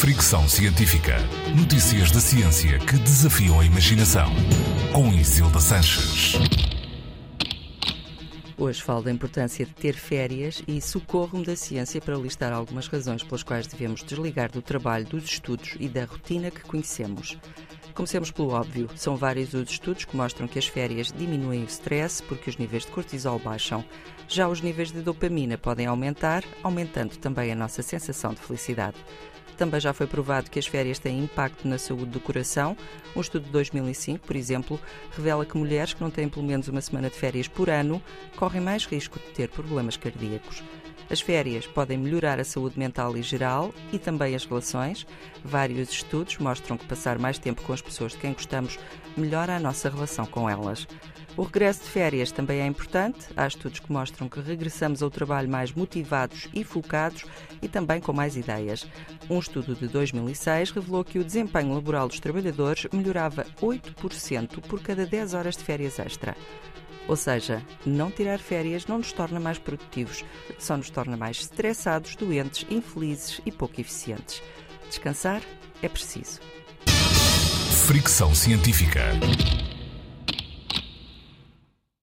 Fricção Científica. Notícias da ciência que desafiam a imaginação. Com Isilda Sanches. Hoje falo da importância de ter férias e socorro-me da ciência para listar algumas razões pelas quais devemos desligar do trabalho, dos estudos e da rotina que conhecemos. Comecemos pelo óbvio. São vários os estudos que mostram que as férias diminuem o stress porque os níveis de cortisol baixam. Já os níveis de dopamina podem aumentar, aumentando também a nossa sensação de felicidade. Também já foi provado que as férias têm impacto na saúde do coração. Um estudo de 2005, por exemplo, revela que mulheres que não têm pelo menos uma semana de férias por ano correm mais risco de ter problemas cardíacos. As férias podem melhorar a saúde mental e geral e também as relações. Vários estudos mostram que passar mais tempo com as pessoas de quem gostamos melhora a nossa relação com elas. O regresso de férias também é importante. Há estudos que mostram que regressamos ao trabalho mais motivados e focados e também com mais ideias. Um estudo de 2006 revelou que o desempenho laboral dos trabalhadores melhorava 8% por cada 10 horas de férias extra. Ou seja, não tirar férias não nos torna mais produtivos, só nos torna mais estressados, doentes, infelizes e pouco eficientes. Descansar é preciso. Fricção Científica.